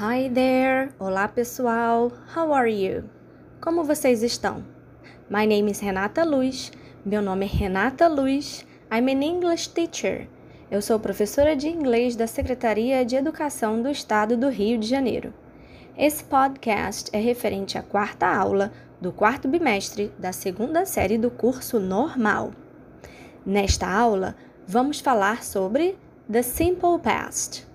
Hi there! Olá pessoal! How are you? Como vocês estão? My name is Renata Luz. Meu nome é Renata Luz. I'm an English teacher. Eu sou professora de inglês da Secretaria de Educação do Estado do Rio de Janeiro. Esse podcast é referente à quarta aula do quarto bimestre da segunda série do curso normal. Nesta aula, vamos falar sobre The Simple Past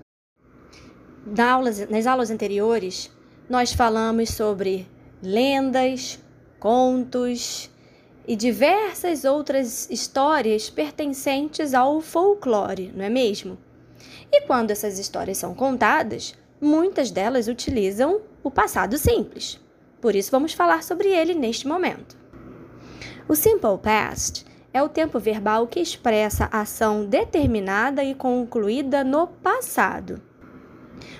nas aulas anteriores, nós falamos sobre lendas, contos e diversas outras histórias pertencentes ao folclore, não é mesmo? E quando essas histórias são contadas, muitas delas utilizam o passado simples. Por isso, vamos falar sobre ele neste momento. O Simple Past é o tempo verbal que expressa ação determinada e concluída no passado.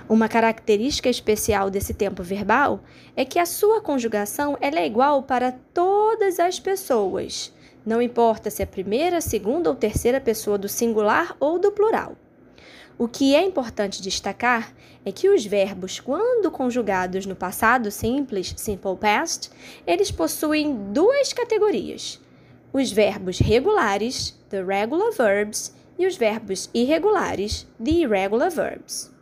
Uma característica especial desse tempo verbal é que a sua conjugação é igual para todas as pessoas, não importa se é a primeira, segunda ou terceira pessoa do singular ou do plural. O que é importante destacar é que os verbos, quando conjugados no passado simples, simple past, eles possuem duas categorias: os verbos regulares, the regular verbs, e os verbos irregulares, the irregular verbs.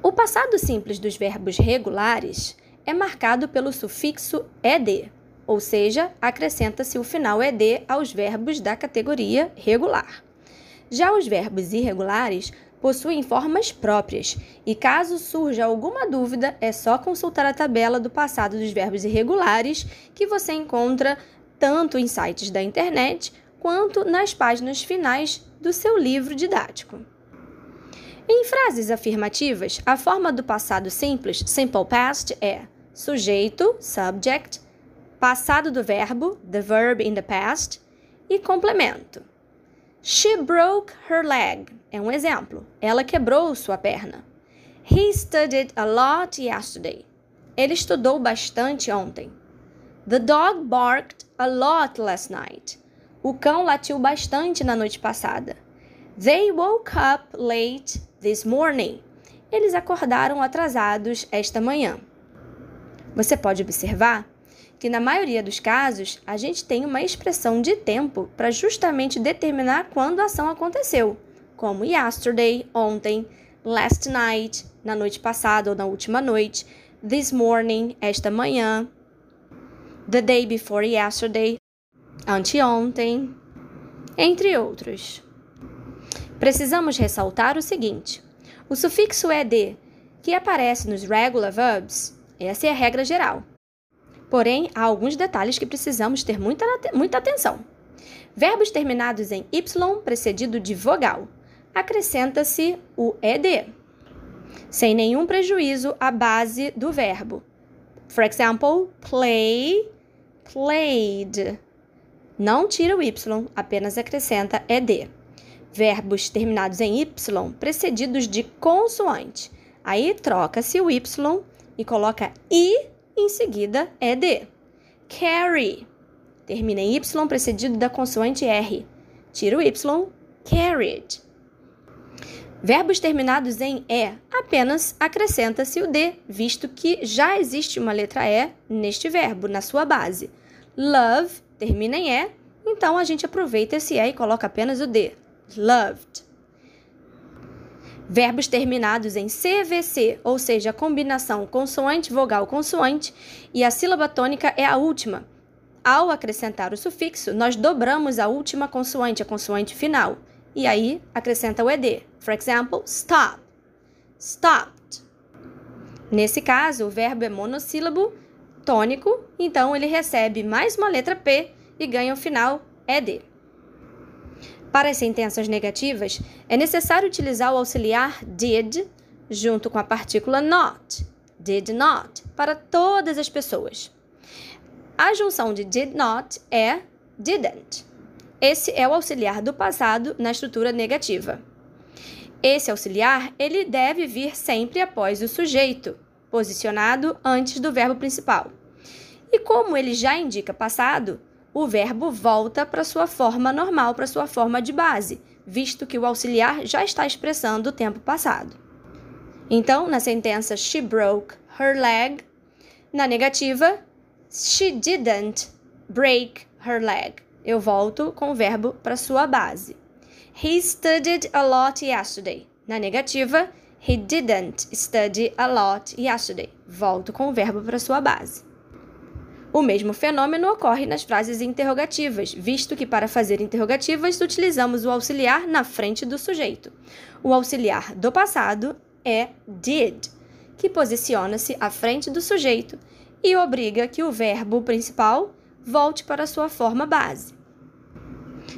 O passado simples dos verbos regulares é marcado pelo sufixo ed, ou seja, acrescenta-se o final ed aos verbos da categoria regular. Já os verbos irregulares possuem formas próprias, e caso surja alguma dúvida, é só consultar a tabela do passado dos verbos irregulares que você encontra tanto em sites da internet quanto nas páginas finais do seu livro didático. Em frases afirmativas, a forma do passado simples, simple past, é sujeito, subject, passado do verbo, the verb in the past, e complemento. She broke her leg é um exemplo. Ela quebrou sua perna. He studied a lot yesterday. Ele estudou bastante ontem. The dog barked a lot last night. O cão latiu bastante na noite passada. They woke up late this morning. Eles acordaram atrasados esta manhã. Você pode observar que, na maioria dos casos, a gente tem uma expressão de tempo para justamente determinar quando a ação aconteceu, como yesterday, ontem, last night, na noite passada ou na última noite, this morning, esta manhã, the day before yesterday, anteontem, entre outros. Precisamos ressaltar o seguinte: o sufixo ed, que aparece nos regular verbs, essa é a regra geral. Porém, há alguns detalhes que precisamos ter muita, muita atenção. Verbos terminados em y precedido de vogal, acrescenta-se o ed, sem nenhum prejuízo à base do verbo. For example, play, played. Não tira o y, apenas acrescenta ed verbos terminados em y precedidos de consoante. Aí troca-se o y e coloca i em seguida ed. Carry termina em y precedido da consoante r. Tira o y, carried. Verbos terminados em e apenas acrescenta-se o d, visto que já existe uma letra e neste verbo, na sua base. Love termina em e, então a gente aproveita esse e e coloca apenas o d loved. Verbos terminados em CVC, ou seja, a combinação consoante-vogal-consoante, e a sílaba tônica é a última. Ao acrescentar o sufixo, nós dobramos a última consoante, a consoante final, e aí acrescenta o ed. For example, stop. Stopped. Nesse caso, o verbo é monossílabo tônico, então ele recebe mais uma letra P e ganha o final ed. Para as sentenças negativas, é necessário utilizar o auxiliar did junto com a partícula not, did not, para todas as pessoas. A junção de did not é didn't. Esse é o auxiliar do passado na estrutura negativa. Esse auxiliar, ele deve vir sempre após o sujeito, posicionado antes do verbo principal. E como ele já indica passado, o verbo volta para sua forma normal, para sua forma de base, visto que o auxiliar já está expressando o tempo passado. Então, na sentença she broke her leg, na negativa, she didn't break her leg. Eu volto com o verbo para sua base. He studied a lot yesterday. Na negativa, he didn't study a lot yesterday. Volto com o verbo para sua base. O mesmo fenômeno ocorre nas frases interrogativas, visto que para fazer interrogativas utilizamos o auxiliar na frente do sujeito. O auxiliar do passado é did, que posiciona-se à frente do sujeito e obriga que o verbo principal volte para sua forma base.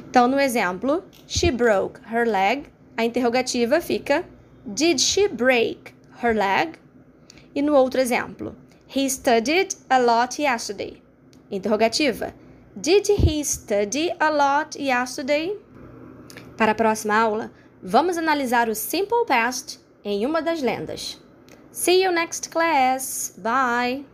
Então, no exemplo, she broke her leg, a interrogativa fica Did she break her leg? E no outro exemplo, he studied a lot yesterday. Interrogativa: Did he study a lot yesterday? Para a próxima aula, vamos analisar o simple past em uma das lendas. See you next class. Bye.